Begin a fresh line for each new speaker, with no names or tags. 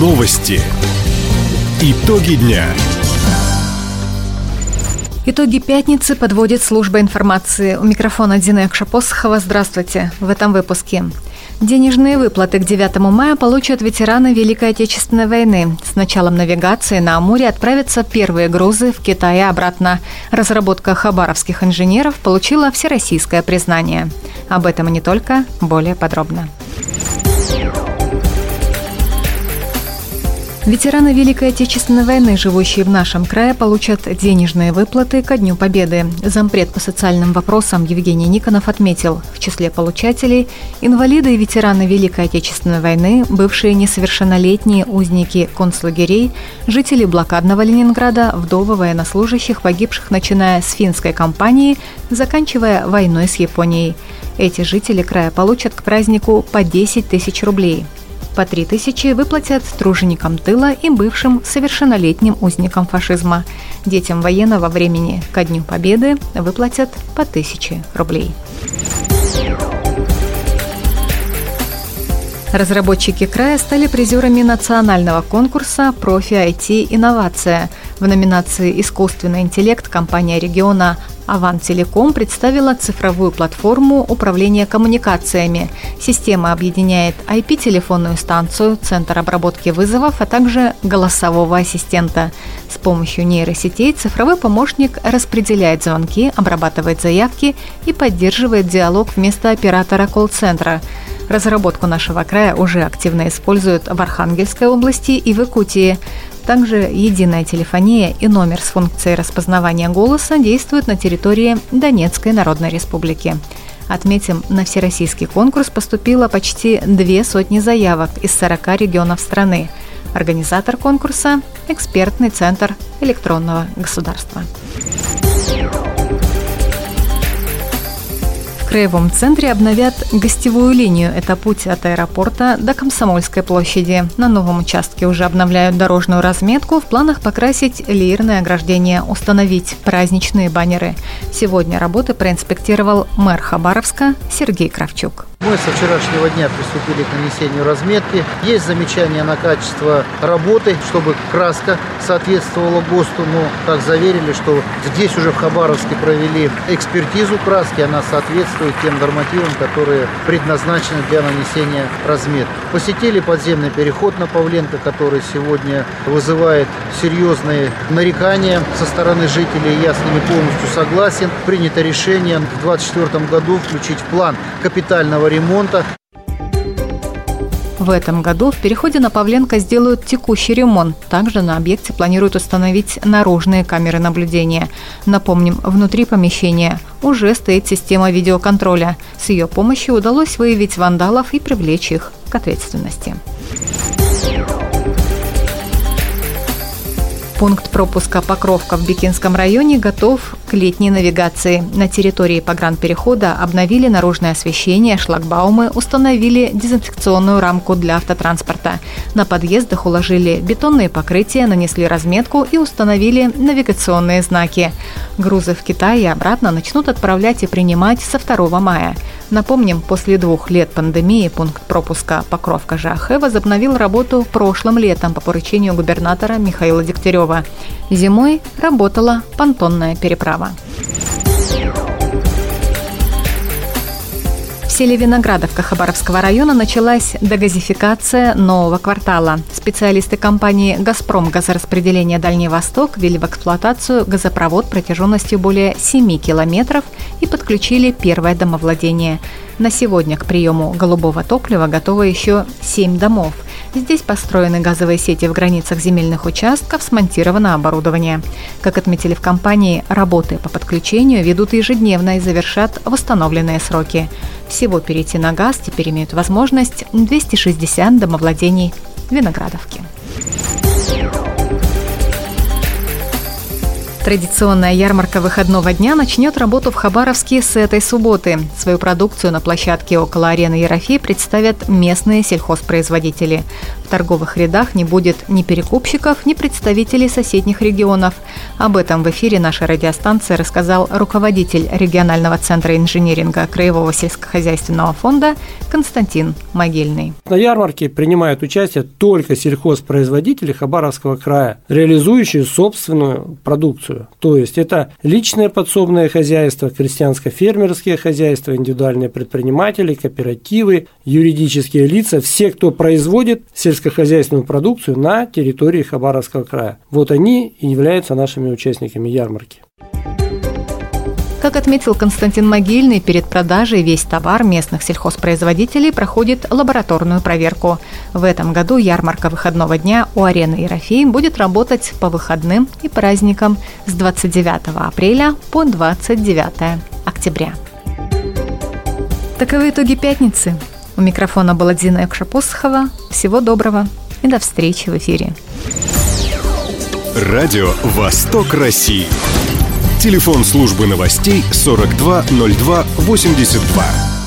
Новости. Итоги дня.
Итоги пятницы подводит служба информации. У микрофона Дина Якшапосхова. Здравствуйте. В этом выпуске. Денежные выплаты к 9 мая получат ветераны Великой Отечественной войны. С началом навигации на Амуре отправятся первые грузы в Китай и обратно. Разработка хабаровских инженеров получила всероссийское признание. Об этом и не только, более подробно. Ветераны Великой Отечественной войны, живущие в нашем крае, получат денежные выплаты ко Дню Победы. Зампред по социальным вопросам Евгений Никонов отметил, в числе получателей инвалиды и ветераны Великой Отечественной войны, бывшие несовершеннолетние узники концлагерей, жители блокадного Ленинграда, вдовы военнослужащих, погибших, начиная с финской кампании, заканчивая войной с Японией. Эти жители края получат к празднику по 10 тысяч рублей. По 3 тысячи выплатят труженикам тыла и бывшим совершеннолетним узникам фашизма. Детям военного времени ко Дню Победы выплатят по 1000 рублей. Разработчики края стали призерами национального конкурса «Профи IT Инновация». В номинации «Искусственный интеллект» компания региона Аван Телеком представила цифровую платформу управления коммуникациями. Система объединяет IP-телефонную станцию, центр обработки вызовов, а также голосового ассистента. С помощью нейросетей цифровой помощник распределяет звонки, обрабатывает заявки и поддерживает диалог вместо оператора колл-центра. Разработку нашего края уже активно используют в Архангельской области и в Якутии. Также единая телефония и номер с функцией распознавания голоса действуют на территории Донецкой Народной Республики. Отметим, на всероссийский конкурс поступило почти две сотни заявок из 40 регионов страны. Организатор конкурса – экспертный центр электронного государства. Краевом центре обновят гостевую линию. Это путь от аэропорта до Комсомольской площади. На новом участке уже обновляют дорожную разметку. В планах покрасить лирное ограждение, установить праздничные баннеры. Сегодня работы проинспектировал мэр Хабаровска Сергей Кравчук.
Мы со вчерашнего дня приступили к нанесению разметки. Есть замечания на качество работы, чтобы краска соответствовала ГОСТу, но, как заверили, что здесь уже в Хабаровске провели экспертизу краски, она соответствует тем нормативам, которые предназначены для нанесения разметки. Посетили подземный переход на Павленко, который сегодня вызывает серьезные нарекания со стороны жителей. Я с ними полностью согласен. Принято решение в 2024 году включить в план капитального ремонта.
В этом году в переходе на Павленко сделают текущий ремонт. Также на объекте планируют установить наружные камеры наблюдения. Напомним, внутри помещения уже стоит система видеоконтроля. С ее помощью удалось выявить вандалов и привлечь их к ответственности. Пункт пропуска Покровка в Бикинском районе готов к летней навигации. На территории погранперехода обновили наружное освещение, шлагбаумы, установили дезинфекционную рамку для автотранспорта. На подъездах уложили бетонные покрытия, нанесли разметку и установили навигационные знаки. Грузы в Китай и обратно начнут отправлять и принимать со 2 мая. Напомним, после двух лет пандемии пункт пропуска Покровка-Жахе возобновил работу прошлым летом по поручению губернатора Михаила Дегтярева. Зимой работала понтонная переправа. Селе Виноградовка Хабаровского района началась дегазификация нового квартала. Специалисты компании «Газпром» газораспределения «Дальний Восток» ввели в эксплуатацию газопровод протяженностью более 7 километров и подключили первое домовладение. На сегодня к приему голубого топлива готово еще 7 домов – Здесь построены газовые сети в границах земельных участков, смонтировано оборудование. Как отметили в компании, работы по подключению ведут ежедневно и завершат в установленные сроки. Всего перейти на газ теперь имеют возможность 260 домовладений Виноградовки. Традиционная ярмарка выходного дня начнет работу в Хабаровске с этой субботы. Свою продукцию на площадке около арены Ерофей представят местные сельхозпроизводители. Торговых рядах не будет ни перекупщиков, ни представителей соседних регионов. Об этом в эфире нашей радиостанции рассказал руководитель регионального центра инжиниринга Краевого сельскохозяйственного фонда Константин Могильный.
На ярмарке принимают участие только сельхозпроизводители Хабаровского края, реализующие собственную продукцию. То есть это личное подсобное хозяйство, крестьянско-фермерские хозяйства, индивидуальные предприниматели, кооперативы, юридические лица, все, кто производит сельскохозяйственную продукцию на территории Хабаровского края. Вот они и являются нашими участниками ярмарки.
Как отметил Константин Могильный, перед продажей весь товар местных сельхозпроизводителей проходит лабораторную проверку. В этом году ярмарка выходного дня у арены Ерофей будет работать по выходным и праздникам с 29 апреля по 29 октября. Таковы итоги пятницы. У микрофона была Дина Якшапосхова. Всего доброго и до встречи в эфире.
Радио «Восток России». Телефон службы новостей 420282.